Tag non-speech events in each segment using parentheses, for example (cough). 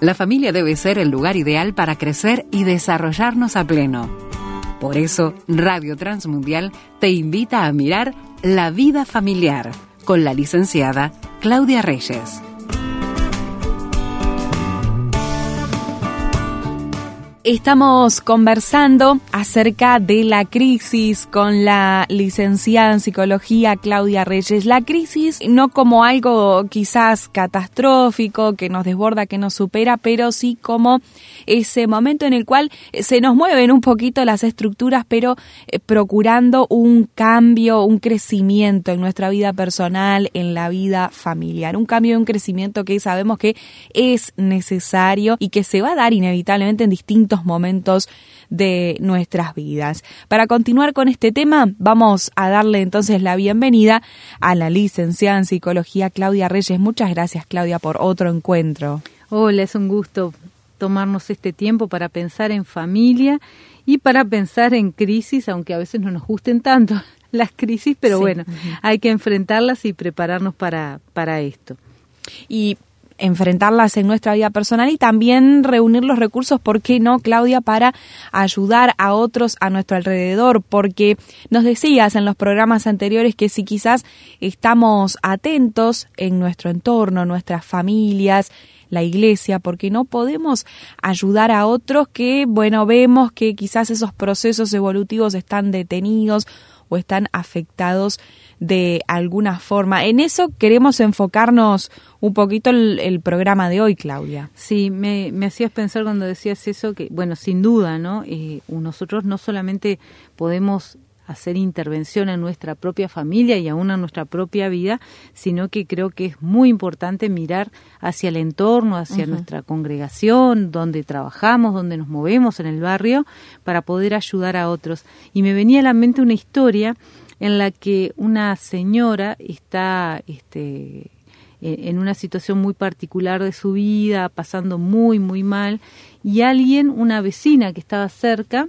la familia debe ser el lugar ideal para crecer y desarrollarnos a pleno. Por eso, Radio Transmundial te invita a mirar La vida familiar con la licenciada Claudia Reyes. Estamos conversando acerca de la crisis con la licenciada en psicología Claudia Reyes. La crisis no como algo quizás catastrófico que nos desborda, que nos supera, pero sí como ese momento en el cual se nos mueven un poquito las estructuras, pero eh, procurando un cambio, un crecimiento en nuestra vida personal, en la vida familiar. Un cambio y un crecimiento que sabemos que es necesario y que se va a dar inevitablemente en distintos momentos de nuestras vidas. Para continuar con este tema, vamos a darle entonces la bienvenida a la licenciada en psicología Claudia Reyes. Muchas gracias Claudia por otro encuentro. Hola, es un gusto tomarnos este tiempo para pensar en familia y para pensar en crisis, aunque a veces no nos gusten tanto (laughs) las crisis, pero bueno, hay que enfrentarlas y prepararnos para, para esto. Y enfrentarlas en nuestra vida personal y también reunir los recursos, ¿por qué no, Claudia, para ayudar a otros a nuestro alrededor? Porque nos decías en los programas anteriores que si quizás estamos atentos en nuestro entorno, nuestras familias, la iglesia, porque no podemos ayudar a otros que, bueno, vemos que quizás esos procesos evolutivos están detenidos o están afectados de alguna forma. En eso queremos enfocarnos un poquito el, programa de hoy, Claudia. Sí, me, hacías pensar cuando decías eso que, bueno, sin duda, ¿no? Eh, nosotros no solamente podemos hacer intervención en nuestra propia familia y aún en nuestra propia vida, sino que creo que es muy importante mirar hacia el entorno, hacia nuestra congregación, donde trabajamos, donde nos movemos en el barrio, para poder ayudar a otros. Y me venía a la mente una historia en la que una señora está este, e, en una situación muy particular de su vida, pasando muy, muy mal, y alguien, una vecina que estaba cerca,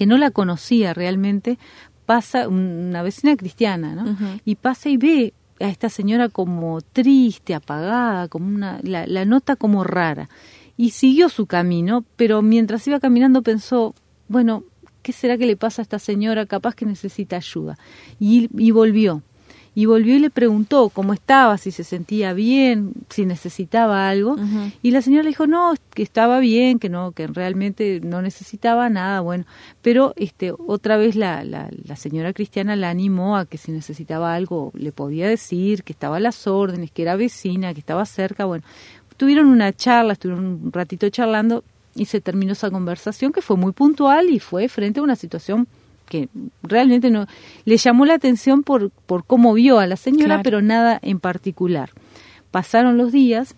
que no la conocía realmente, pasa, una vecina cristiana, ¿no? Y pasa y ve a esta señora como triste, apagada, como una, la, la nota como rara. Y siguió su camino, pero mientras iba caminando pensó, bueno, ¿qué será que le pasa a esta señora? Capaz que necesita ayuda. Y, y volvió. Y volvió y le preguntó cómo estaba, si se sentía bien, si necesitaba algo. Y la señora le dijo, no, que estaba bien, que no, que realmente no necesitaba nada, bueno. Pero este, otra vez la, la, la señora cristiana la animó a que si necesitaba algo le podía decir, que estaba a las órdenes, que era vecina, que estaba cerca, bueno. Tuvieron una charla, estuvieron un ratito charlando y se terminó esa conversación que fue muy puntual y fue frente a una situación que realmente no le llamó la atención por, por cómo vio a la señora, pero nada en particular. Pasaron los días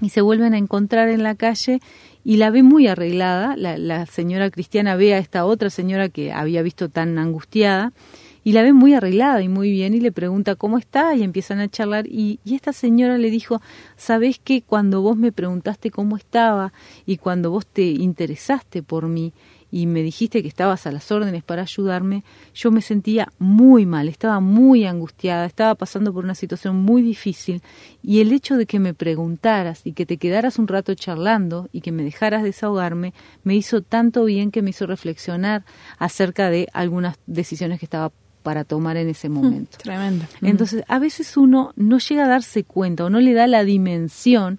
y se vuelven a encontrar en la calle y la ve muy arreglada. La, la señora cristiana ve a esta otra señora que había visto tan angustiada y la ve muy arreglada y muy bien y le pregunta cómo está y empiezan a charlar y, y esta señora le dijo, ¿sabés que cuando vos me preguntaste cómo estaba y cuando vos te interesaste por mí y me dijiste que estabas a las órdenes para ayudarme, yo me sentía muy mal, estaba muy angustiada, estaba pasando por una situación muy difícil y el hecho de que me preguntaras y que te quedaras un rato charlando y que me dejaras desahogarme me hizo tanto bien que me hizo reflexionar acerca de algunas decisiones que estaba para tomar en ese hmm, momento. tremendo. Entonces, a veces uno no llega a darse cuenta o no le da la dimensión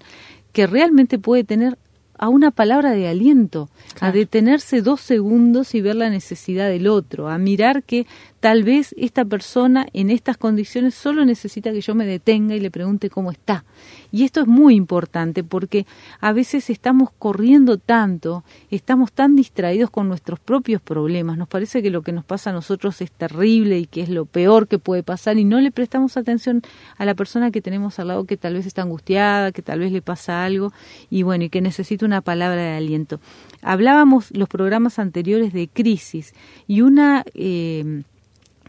que realmente puede tener a una palabra de aliento, a detenerse dos segundos y ver la necesidad del otro, a mirar que tal vez esta persona en estas condiciones solo necesita que yo me detenga y le pregunte cómo está. Y esto es muy importante porque a veces estamos corriendo tanto, estamos tan distraídos con nuestros propios problemas, nos parece que lo que nos pasa a nosotros es terrible y que es lo peor que puede pasar y no le prestamos atención a la persona que tenemos al lado que tal vez está angustiada, que tal vez le pasa algo y bueno, y que necesita una palabra de aliento. Hablábamos los programas anteriores de crisis y una... Eh,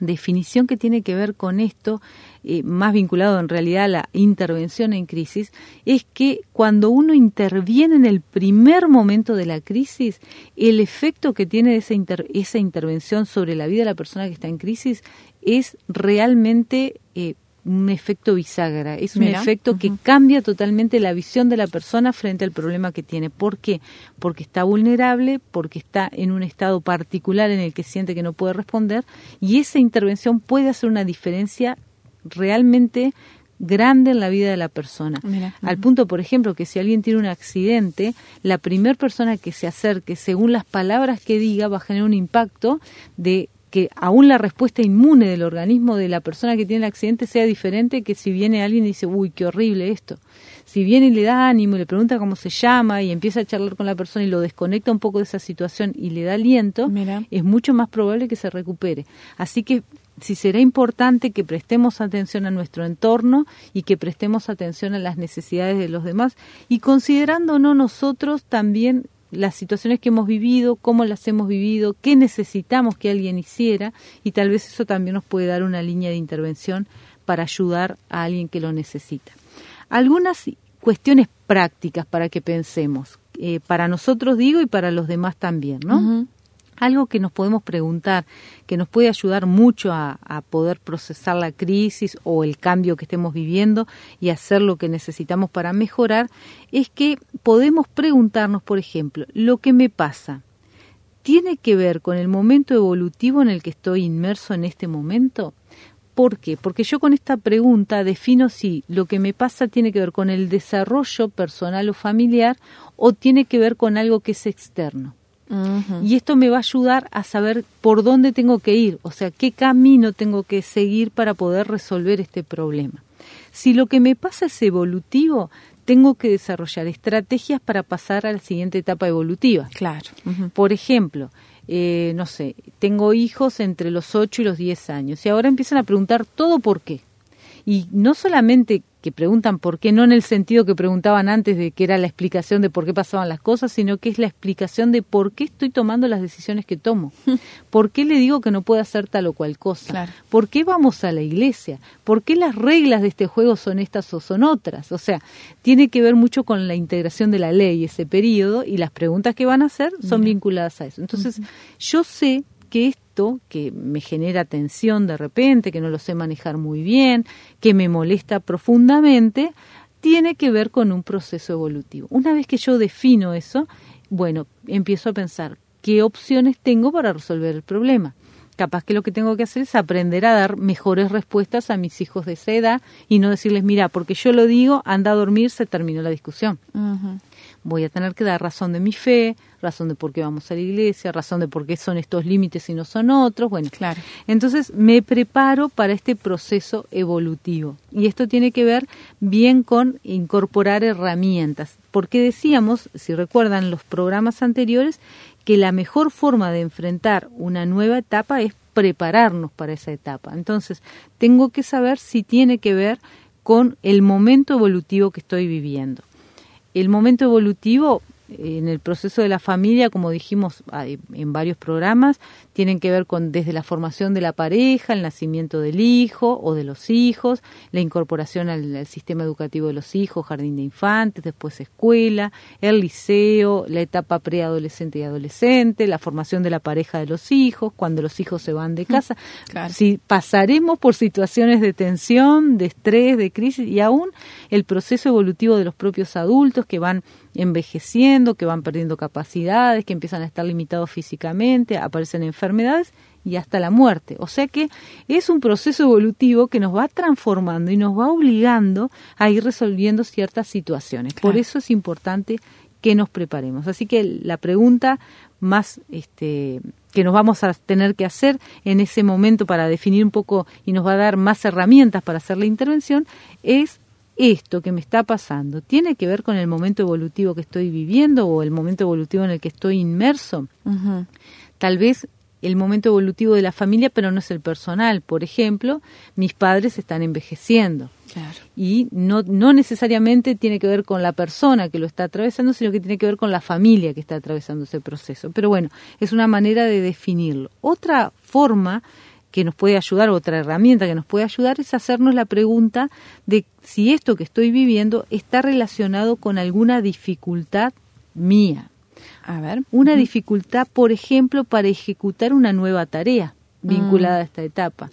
definición que tiene que ver con esto, eh, más vinculado en realidad a la intervención en crisis, es que cuando uno interviene en el primer momento de la crisis, el efecto que tiene esa, esa intervención sobre la vida de la persona que está en crisis es realmente eh, un efecto bisagra, es un efecto que cambia totalmente la visión de la persona frente al problema que tiene. ¿Por qué? Porque está vulnerable, porque está en un estado particular en el que siente que no puede responder y esa intervención puede hacer una diferencia realmente grande en la vida de la persona. Al punto, por ejemplo, que si alguien tiene un accidente, la primera persona que se acerque, según las palabras que diga, va a generar un impacto de que aún la respuesta inmune del organismo de la persona que tiene el accidente sea diferente que si viene alguien y dice, uy, qué horrible esto. Si viene y le da ánimo, y le pregunta cómo se llama y empieza a charlar con la persona y lo desconecta un poco de esa situación y le da aliento, es mucho más probable que se recupere. Así que si será importante que prestemos atención a nuestro entorno y que prestemos atención a las necesidades de los demás y considerándonos nosotros también las situaciones que hemos vivido, cómo las hemos vivido, qué necesitamos que alguien hiciera y tal vez eso también nos puede dar una línea de intervención para ayudar a alguien que lo necesita. Algunas cuestiones prácticas para que pensemos, eh, para nosotros digo y para los demás también, ¿no? Algo que nos podemos preguntar, que nos puede ayudar mucho a, poder procesar la crisis o el cambio que estemos viviendo y hacer lo que necesitamos para mejorar, es que podemos preguntarnos, por ejemplo, lo que me pasa, ¿tiene que ver con el momento evolutivo en el que estoy inmerso en este momento? ¿Por qué? Porque yo con esta pregunta defino si lo que me pasa tiene que ver con el desarrollo personal o familiar o tiene que ver con algo que es externo. Y esto me va a ayudar a saber por dónde tengo que ir, o sea, qué camino tengo que seguir para poder resolver este problema. Si lo que me pasa es evolutivo, tengo que desarrollar estrategias para pasar a la siguiente etapa evolutiva. Claro. Por ejemplo, eh, no sé, tengo hijos entre los 8 y los 10 años y ahora empiezan a preguntar todo por qué. Y no solamente que preguntan por qué, no en el sentido que preguntaban antes de que era la explicación de por qué pasaban las cosas, sino que es la explicación de por qué estoy tomando las decisiones que tomo, (laughs) por qué le digo que no puedo hacer tal o cual cosa, por qué vamos a la iglesia, por qué las reglas de este juego son estas o son otras. O sea, tiene que ver mucho con la integración de la ley ese periodo y las preguntas que van a hacer son vinculadas a eso. Entonces, yo sé que que me genera tensión de repente, que no lo sé manejar muy bien, que me molesta profundamente, tiene que ver con un proceso evolutivo. Una vez que yo defino eso, bueno, empiezo a pensar qué opciones tengo para resolver el problema. Capaz que lo que tengo que hacer es aprender a dar mejores respuestas a mis hijos de esa edad y no decirles, mira, porque yo lo digo, anda a dormir, se terminó la discusión voy a tener que dar razón de mi fe, razón de por qué vamos a la iglesia, razón de por qué son estos límites y no son otros. Bueno, claro. Entonces me preparo para este proceso evolutivo. Y esto tiene que ver bien con incorporar herramientas. Porque decíamos, si recuerdan los programas anteriores, que la mejor forma de enfrentar una nueva etapa es prepararnos para esa etapa. Entonces, tengo que saber si tiene que ver con el momento evolutivo que estoy viviendo el momento evolutivo en el proceso de la familia, como dijimos en varios programas, tienen que ver con desde la formación de la pareja, el nacimiento del hijo o de los hijos, la incorporación al, sistema educativo de los hijos, jardín de infantes, después escuela, el liceo, la etapa preadolescente y adolescente, la formación de la pareja de los hijos, cuando los hijos se van de casa. Si pasaremos por situaciones de tensión, de estrés, de crisis y aún el proceso evolutivo de los propios adultos que van envejeciendo, que van perdiendo capacidades, que empiezan a estar limitados físicamente, aparecen enfermedades y hasta la muerte. O sea que es un proceso evolutivo que nos va transformando y nos va obligando a ir resolviendo ciertas situaciones. Por eso es importante que nos preparemos. Así que la pregunta más este, que nos vamos a tener que hacer en ese momento para definir un poco y nos va a dar más herramientas para hacer la intervención es esto que me está pasando tiene que ver con el momento evolutivo que estoy viviendo o el momento evolutivo en el que estoy inmerso. Tal vez el momento evolutivo de la familia, pero no es el personal. Por ejemplo, mis padres están envejeciendo. Y no, no necesariamente tiene que ver con la persona que lo está atravesando, sino que tiene que ver con la familia que está atravesando ese proceso. Pero bueno, es una manera de definirlo. Otra forma que nos puede ayudar, otra herramienta que nos puede ayudar es hacernos la pregunta de si esto que estoy viviendo está relacionado con alguna dificultad mía. A ver. Una dificultad, por ejemplo, para ejecutar una nueva tarea vinculada a esta etapa.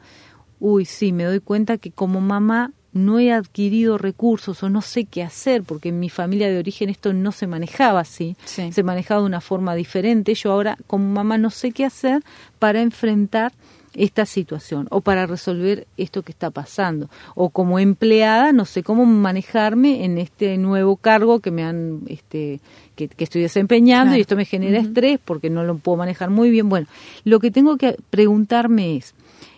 uy, sí, me doy cuenta que como mamá no he adquirido recursos o no sé qué hacer, porque en mi familia de origen esto no se manejaba así, se manejaba de una forma diferente. Yo ahora como mamá no sé qué hacer para enfrentar esta situación o para resolver esto que está pasando. O como empleada no sé cómo manejarme en este nuevo cargo que me han este que, estoy desempeñando y esto me genera estrés porque no lo puedo manejar muy bien. Bueno lo que tengo que preguntarme es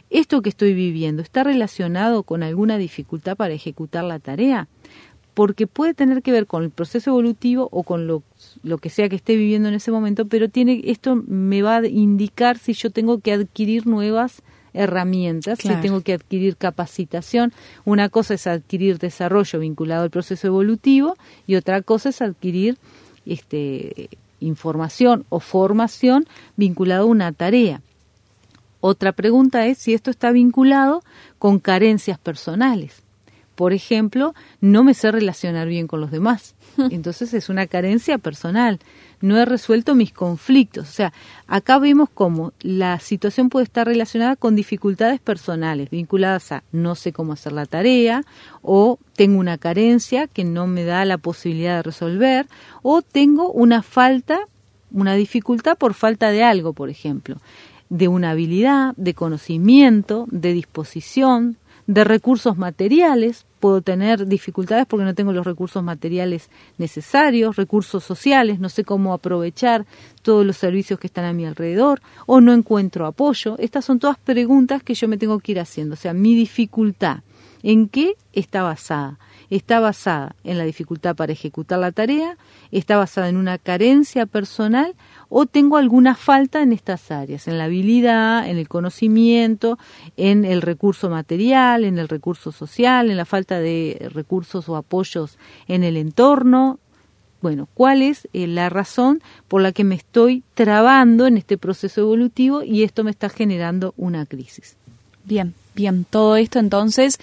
¿Esto que estoy viviendo está relacionado con alguna dificultad para ejecutar la tarea? Porque puede tener que ver con el proceso evolutivo o con lo, lo que sea que esté viviendo en ese momento, pero tiene, esto me va a indicar si yo tengo que adquirir nuevas herramientas, si tengo que adquirir capacitación. Una cosa es adquirir desarrollo vinculado al proceso evolutivo y otra cosa es adquirir este, información o formación vinculado a una tarea. Otra pregunta es si esto está vinculado con carencias personales. Por ejemplo, no me sé relacionar bien con los demás. (laughs) Entonces es una carencia personal. No he resuelto mis conflictos. O sea, acá vemos cómo la situación puede estar relacionada con dificultades personales, vinculadas a no sé cómo hacer la tarea, o tengo una carencia que no me da la posibilidad de resolver, o tengo una falta, una dificultad por falta de algo, por ejemplo de una habilidad, de conocimiento, de disposición, de recursos materiales. Puedo tener dificultades porque no tengo los recursos materiales necesarios, recursos sociales, no sé cómo aprovechar todos los servicios que están a mi alrededor o no encuentro apoyo. Estas son todas preguntas que yo me tengo que ir haciendo. O sea, mi dificultad, ¿en qué está basada? Está basada en la dificultad para ejecutar la tarea, está basada en una carencia personal o tengo alguna falta en estas áreas, en la habilidad, en el conocimiento, en el recurso material, en el recurso social, en la falta de recursos o apoyos en el entorno. Bueno, ¿cuál es eh, la razón por la que me estoy trabando en este proceso evolutivo y esto me está generando una crisis? Bien, bien, todo esto entonces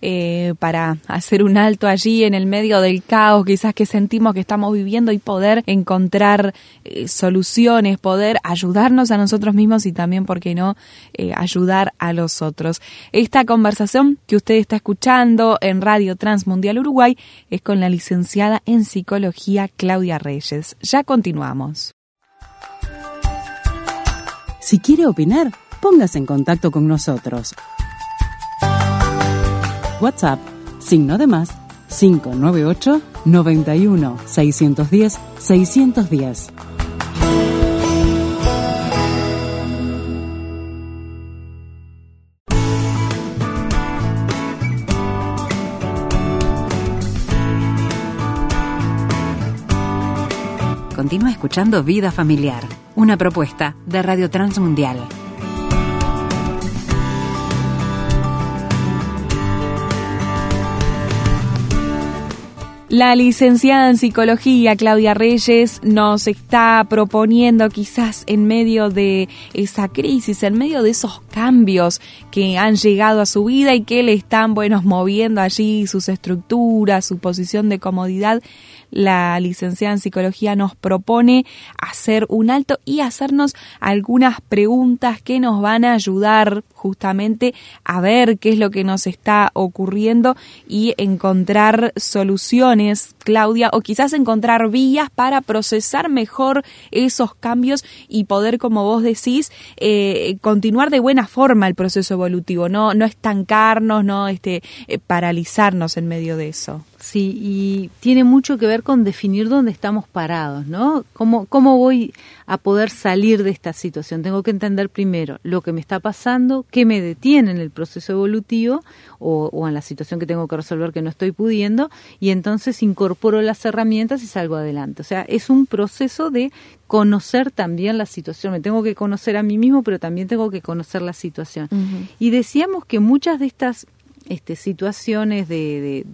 eh, para hacer un alto allí en el medio del caos quizás que sentimos que estamos viviendo y poder encontrar eh, soluciones, poder ayudarnos a nosotros mismos y también, ¿por qué no?, eh, ayudar a los otros. Esta conversación que usted está escuchando en Radio Transmundial Uruguay es con la licenciada en psicología Claudia Reyes. Ya continuamos. Si quiere opinar, póngase en contacto con nosotros WhatsApp, signo de más, 598 91 610 610. Continúa escuchando Vida Familiar, una propuesta de Radio Transmundial. La licenciada en psicología Claudia Reyes nos está proponiendo quizás en medio de esa crisis, en medio de esos cambios que han llegado a su vida y que le están, bueno, moviendo allí sus estructuras, su posición de comodidad, la licenciada en psicología nos propone hacer un alto y hacernos algunas preguntas que nos van a ayudar justamente a ver qué es lo que nos está ocurriendo y encontrar soluciones, Claudia, o quizás encontrar vías para procesar mejor esos cambios y poder, como vos decís, eh, continuar de buena forma el proceso evolutivo, no, no estancarnos, no este, eh, paralizarnos en medio de eso. Sí, y tiene mucho que ver con definir dónde estamos parados, ¿no? ¿Cómo, ¿Cómo voy a poder salir de esta situación? Tengo que entender primero lo que me está pasando, qué me detiene en el proceso evolutivo o, o en la situación que tengo que resolver que no estoy pudiendo, y entonces incorporo las herramientas y salgo adelante. O sea, es un proceso de conocer también la situación. Me tengo que conocer a mí mismo, pero también tengo que conocer la situación. Y decíamos que muchas de estas este, situaciones de,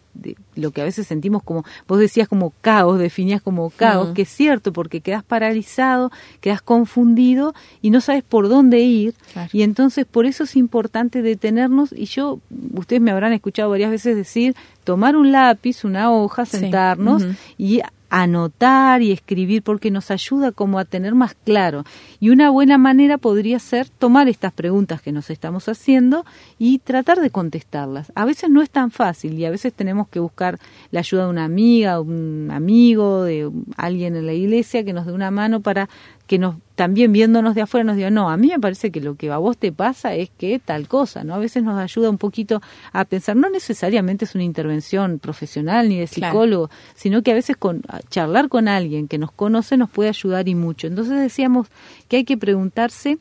lo que a veces sentimos como, vos decías como caos, definías como caos, que es cierto, porque quedas paralizado, quedas confundido y no sabes por dónde ir. Y entonces por eso es importante detenernos y yo, ustedes me habrán escuchado varias veces decir, tomar un lápiz, una hoja, sentarnos y anotar y escribir porque nos ayuda como a tener más claro. Y una buena manera podría ser tomar estas preguntas que nos estamos haciendo y tratar de contestarlas. A veces no es tan fácil y a veces tenemos que buscar la ayuda de una amiga, un amigo, de alguien en la iglesia que nos dé una mano para que nos también viéndonos de afuera nos diga, no, a mí me parece que lo que a vos te pasa es que tal cosa, ¿no? A veces nos ayuda un poquito a pensar, no necesariamente es una intervención profesional ni de psicólogo, sino que a veces con charlar con alguien que nos conoce nos puede ayudar y mucho. Entonces decíamos que hay que preguntarse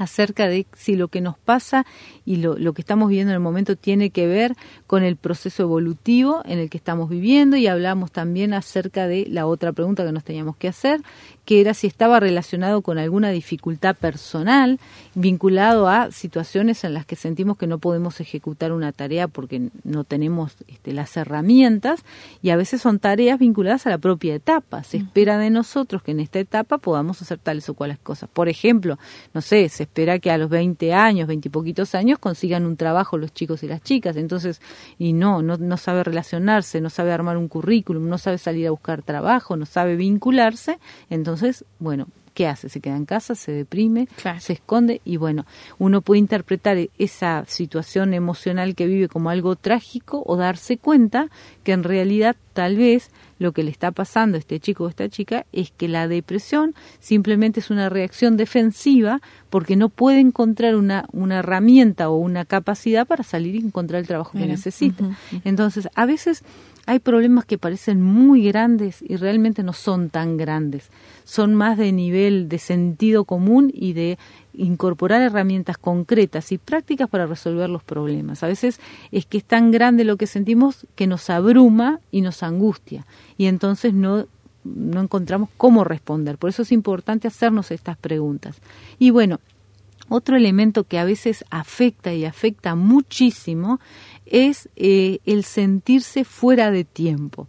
acerca de si lo que nos pasa y lo, lo, que estamos viviendo en el momento tiene que ver con el proceso evolutivo en el que estamos viviendo y hablamos también acerca de la otra pregunta que nos teníamos que hacer, que era si estaba relacionado con alguna dificultad personal vinculado a situaciones en las que sentimos que no podemos ejecutar una tarea porque no tenemos este, las herramientas y a veces son tareas vinculadas a la propia etapa. Se espera de nosotros que en esta etapa podamos hacer tales o cuales cosas. Por ejemplo, no sé, se espera que a los 20 años, 20 y poquitos años consigan un trabajo los chicos y las chicas. Entonces, y no, no, no sabe relacionarse, no sabe armar un currículum, no sabe salir a buscar trabajo, no sabe vincularse. Entonces, bueno, ¿qué hace? Se queda en casa, se deprime, se esconde y bueno, uno puede interpretar esa situación emocional que vive como algo trágico o darse cuenta que en realidad tal vez lo que le está pasando a este chico o esta chica es que la depresión simplemente es una reacción defensiva porque no puede encontrar una, una herramienta o una capacidad para salir y encontrar el trabajo que necesita. Entonces, a veces hay problemas que parecen muy grandes y realmente no son tan grandes. Son más de nivel de sentido común y de incorporar herramientas concretas y prácticas para resolver los problemas. A veces es que es tan grande lo que sentimos que nos abruma y nos angustia y entonces no no encontramos cómo responder. Por eso es importante hacernos estas preguntas. Y bueno, otro elemento que a veces afecta y afecta muchísimo es eh, el sentirse fuera de tiempo.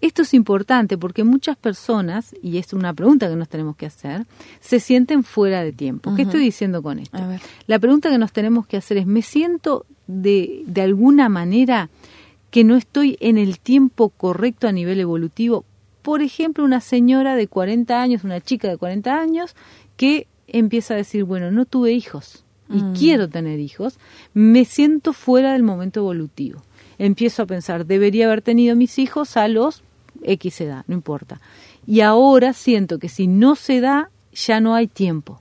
Esto es importante porque muchas personas, y es una pregunta que nos tenemos que hacer, se sienten fuera de tiempo. ¿Qué estoy diciendo con esto? La pregunta que nos tenemos que hacer es, ¿me siento de, de alguna manera que no estoy en el tiempo correcto a nivel evolutivo? Por ejemplo, una señora de 40 años, una chica de 40 años, que empieza a decir, bueno, no tuve hijos y mm. quiero tener hijos, me siento fuera del momento evolutivo. Empiezo a pensar, debería haber tenido mis hijos a los X edad, no importa. Y ahora siento que si no se da, ya no hay tiempo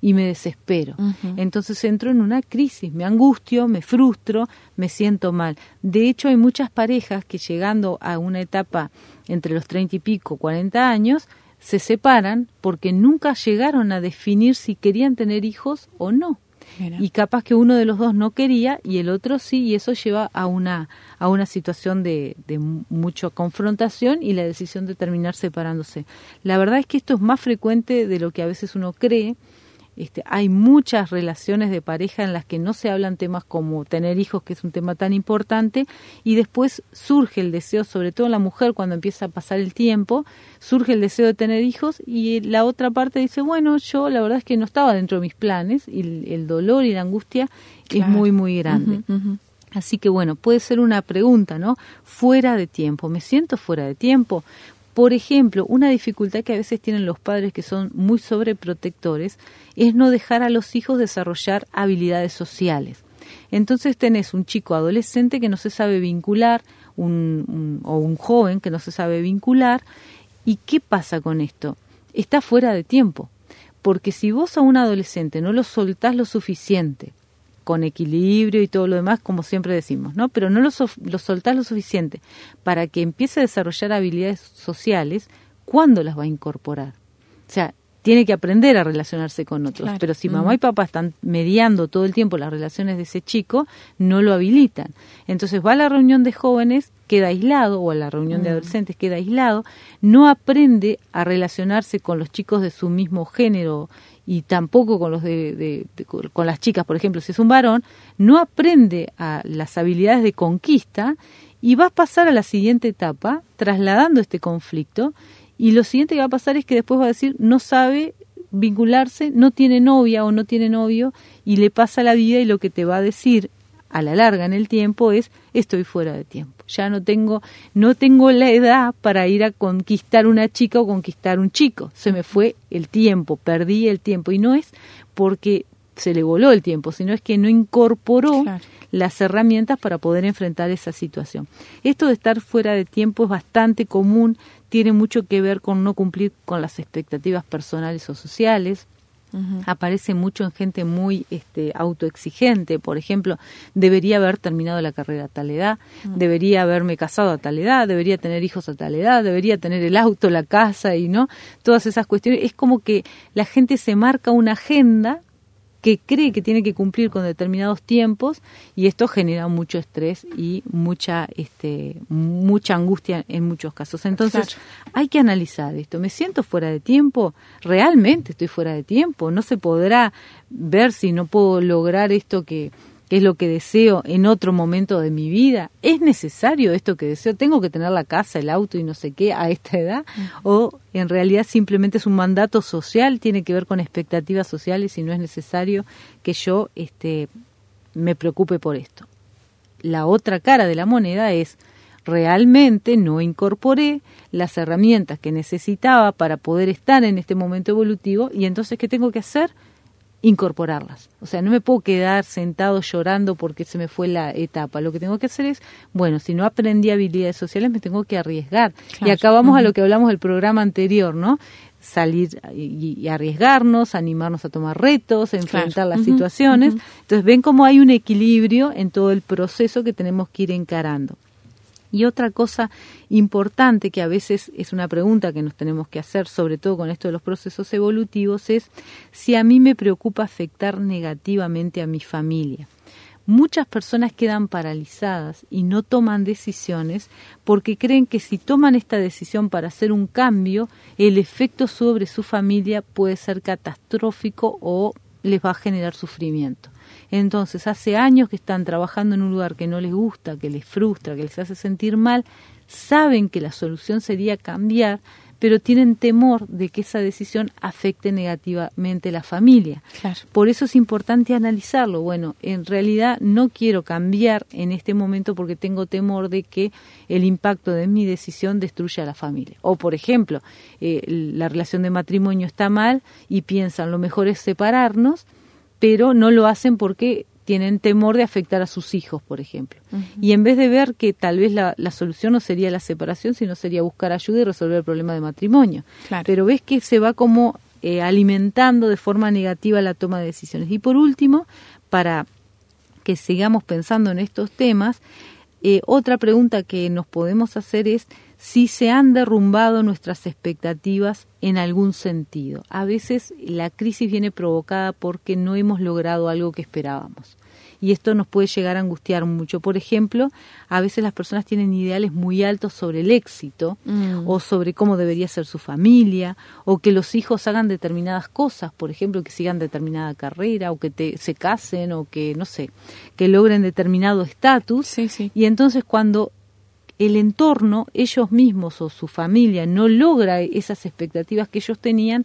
y me desespero. Entonces entro en una crisis, me angustio, me frustro, me siento mal. De hecho, hay muchas parejas que llegando a una etapa entre los treinta y pico, cuarenta años, se separan porque nunca llegaron a definir si querían tener hijos o no y capaz que uno de los dos no quería y el otro sí y eso lleva a una a una situación de, de mucha confrontación y la decisión de terminar separándose. La verdad es que esto es más frecuente de lo que a veces uno cree este, hay muchas relaciones de pareja en las que no se hablan temas como tener hijos, que es un tema tan importante, y después surge el deseo, sobre todo la mujer cuando empieza a pasar el tiempo, surge el deseo de tener hijos y la otra parte dice, bueno, yo la verdad es que no estaba dentro de mis planes y el, dolor y la angustia es muy, muy grande. Así que bueno, puede ser una pregunta, ¿no? Fuera de tiempo, ¿me siento fuera de tiempo? Por ejemplo, una dificultad que a veces tienen los padres que son muy sobreprotectores es no dejar a los hijos desarrollar habilidades sociales. Entonces tenés un chico adolescente que no se sabe vincular, o un joven que no se sabe vincular. ¿Y qué pasa con esto? Está fuera de tiempo. Porque si vos a un adolescente no lo soltás lo suficiente, con equilibrio y todo lo demás, como siempre decimos, ¿no? Pero no lo, lo soltás lo suficiente para que empiece a desarrollar habilidades sociales, ¿cuándo las va a incorporar? O sea, tiene que aprender a relacionarse con otros. Pero si mamá y papá están mediando todo el tiempo las relaciones de ese chico, no lo habilitan. Entonces va a la reunión de jóvenes, queda aislado, o a la reunión de adolescentes, queda aislado, no aprende a relacionarse con los chicos de su mismo género y tampoco con los de, con las chicas, por ejemplo, si es un varón, no aprende a las habilidades de conquista y va a pasar a la siguiente etapa trasladando este conflicto. Y lo siguiente que va a pasar es que después va a decir no sabe vincularse, no tiene novia o no tiene novio y le pasa la vida y lo que te va a decir a la larga en el tiempo es estoy fuera de tiempo. Ya no tengo no tengo la edad para ir a conquistar una chica o conquistar un chico. Se me fue el tiempo, perdí el tiempo y no es porque se le voló el tiempo, sino es que no incorporó las herramientas para poder enfrentar esa situación. Esto de estar fuera de tiempo es bastante común, tiene mucho que ver con no cumplir con las expectativas personales o sociales, Aparece mucho en gente muy este, autoexigente. Por ejemplo, debería haber terminado la carrera a tal edad, debería haberme casado a tal edad, debería tener hijos a tal edad, debería tener el auto, la casa y no. Todas esas cuestiones. Es como que la gente se marca una agenda que cree que tiene que cumplir con determinados tiempos y esto genera mucho estrés y mucha este mucha angustia en muchos casos. Entonces, hay que analizar esto. ¿Me siento fuera de tiempo? ¿Realmente estoy fuera de tiempo? No se podrá ver si no puedo lograr esto que qué es lo que deseo en otro momento de mi vida. ¿Es necesario esto que deseo? ¿Tengo que tener la casa, el auto y no sé qué a esta edad? ¿O en realidad simplemente es un mandato social, tiene que ver con expectativas sociales y no es necesario que yo este, me preocupe por esto? La otra cara de la moneda es realmente no incorporé las herramientas que necesitaba para poder estar en este momento evolutivo y entonces ¿qué tengo que hacer? Incorporarlas. O sea, no me puedo quedar sentado llorando porque se me fue la etapa. Lo que tengo que hacer es, bueno, si no aprendí habilidades sociales, me tengo que arriesgar. Y acá vamos a lo que hablamos del programa anterior, ¿no? Salir y, arriesgarnos, animarnos a tomar retos, a enfrentar las situaciones. Entonces, ven cómo hay un equilibrio en todo el proceso que tenemos que ir encarando. Y otra cosa importante que a veces es una pregunta que nos tenemos que hacer, sobre todo con esto de los procesos evolutivos, es si a mí me preocupa afectar negativamente a mi familia. Muchas personas quedan paralizadas y no toman decisiones porque creen que si toman esta decisión para hacer un cambio, el efecto sobre su familia puede ser catastrófico o les va a generar sufrimiento. Entonces, hace años que están trabajando en un lugar que no les gusta, que les frustra, que les hace sentir mal, saben que la solución sería cambiar, pero tienen temor de que esa decisión afecte negativamente a la familia. Por eso es importante analizarlo. Bueno, en realidad no quiero cambiar en este momento porque tengo temor de que el impacto de mi decisión destruya a la familia. O, por ejemplo, eh, la relación de matrimonio está mal y piensan lo mejor es separarnos pero no lo hacen porque tienen temor de afectar a sus hijos, por ejemplo. Y en vez de ver que tal vez la, solución no sería la separación, sino sería buscar ayuda y resolver el problema de matrimonio. Pero ves que se va como eh, alimentando de forma negativa la toma de decisiones. Y por último, para que sigamos pensando en estos temas, eh, otra pregunta que nos podemos hacer es si se han derrumbado nuestras expectativas en algún sentido. A veces la crisis viene provocada porque no hemos logrado algo que esperábamos y esto nos puede llegar a angustiar mucho. Por ejemplo, a veces las personas tienen ideales muy altos sobre el éxito mm. o sobre cómo debería ser su familia o que los hijos hagan determinadas cosas, por ejemplo, que sigan determinada carrera o que te, se casen o que, no sé, que logren determinado estatus. Y entonces cuando el entorno, ellos mismos o su familia no logra esas expectativas que ellos tenían,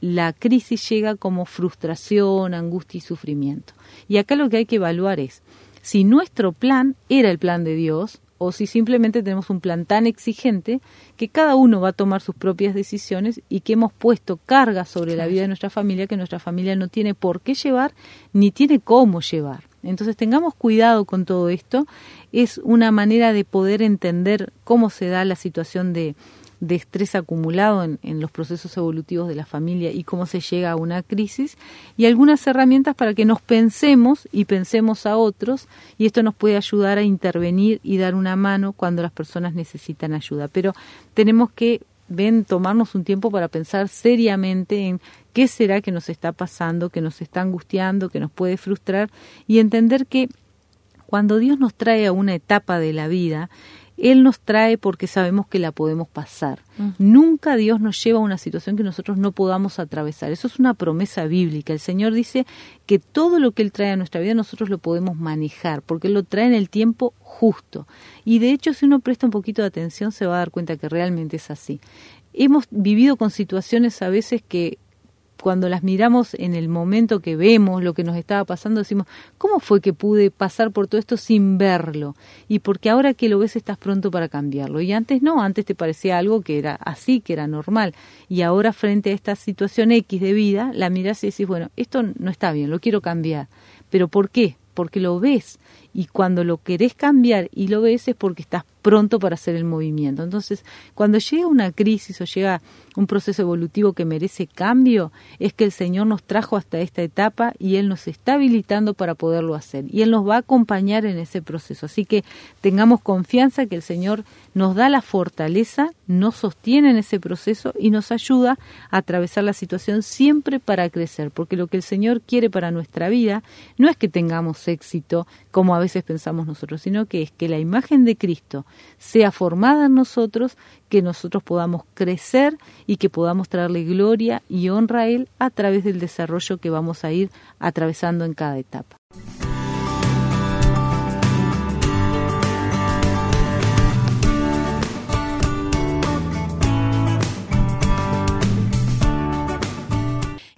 la crisis llega como frustración, angustia y sufrimiento. Y acá lo que hay que evaluar es si nuestro plan era el plan de Dios o si simplemente tenemos un plan tan exigente que cada uno va a tomar sus propias decisiones y que hemos puesto carga sobre la vida de nuestra familia que nuestra familia no tiene por qué llevar ni tiene cómo llevar. Entonces tengamos cuidado con todo esto. Es una manera de poder entender cómo se da la situación de, estrés acumulado en, los procesos evolutivos de la familia y cómo se llega a una crisis y algunas herramientas para que nos pensemos y pensemos a otros y esto nos puede ayudar a intervenir y dar una mano cuando las personas necesitan ayuda. Pero tenemos que ven tomarnos un tiempo para pensar seriamente en qué será que nos está pasando, que nos está angustiando, que nos puede frustrar y entender que Cuando Dios nos trae a una etapa de la vida, él nos trae porque sabemos que la podemos pasar. Nunca Dios nos lleva a una situación que nosotros no podamos atravesar. Eso es una promesa bíblica. El Señor dice que todo lo que Él trae a nuestra vida nosotros lo podemos manejar, porque Él lo trae en el tiempo justo. Y de hecho, si uno presta un poquito de atención, se va a dar cuenta que realmente es así. Hemos vivido con situaciones a veces que cuando las miramos en el momento que vemos lo que nos estaba pasando, decimos, ¿cómo fue que pude pasar por todo esto sin verlo? Y porque ahora que lo ves estás pronto para cambiarlo. Y antes no, antes te parecía algo que era así, que era normal. Y ahora frente a esta situación X de vida, la miras y decís, bueno, esto no está bien, lo quiero cambiar. ¿Pero por qué? Porque lo ves. Y cuando lo querés cambiar y lo ves es porque estás pronto para hacer el movimiento. Entonces, cuando llega una crisis o llega un proceso evolutivo que merece cambio, es que el Señor nos trajo hasta esta etapa y Él nos está habilitando para poderlo hacer. Y Él nos va a acompañar en ese proceso. Así que tengamos confianza que el Señor nos da la fortaleza, nos sostiene en ese proceso y nos ayuda a atravesar la situación siempre para crecer. Porque lo que el Señor quiere para nuestra vida no es que tengamos éxito como a veces pensamos nosotros, sino que es que la imagen de Cristo sea formada en nosotros, que nosotros podamos crecer y que podamos traerle gloria y honra a Él a través del desarrollo que vamos a ir atravesando en cada etapa.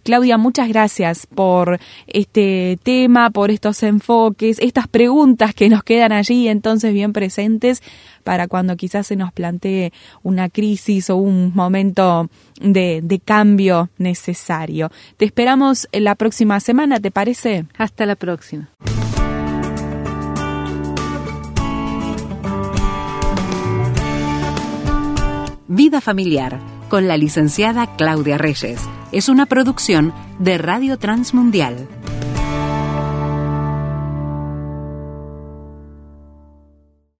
Claudia, muchas gracias por este tema, por estos enfoques, estas preguntas que nos quedan allí entonces bien presentes para cuando quizás se nos plantee una crisis o un momento de, de cambio necesario. Te esperamos la próxima semana, ¿te parece? Hasta la próxima. Vida familiar con la licenciada Claudia Reyes. Es una producción de Radio Transmundial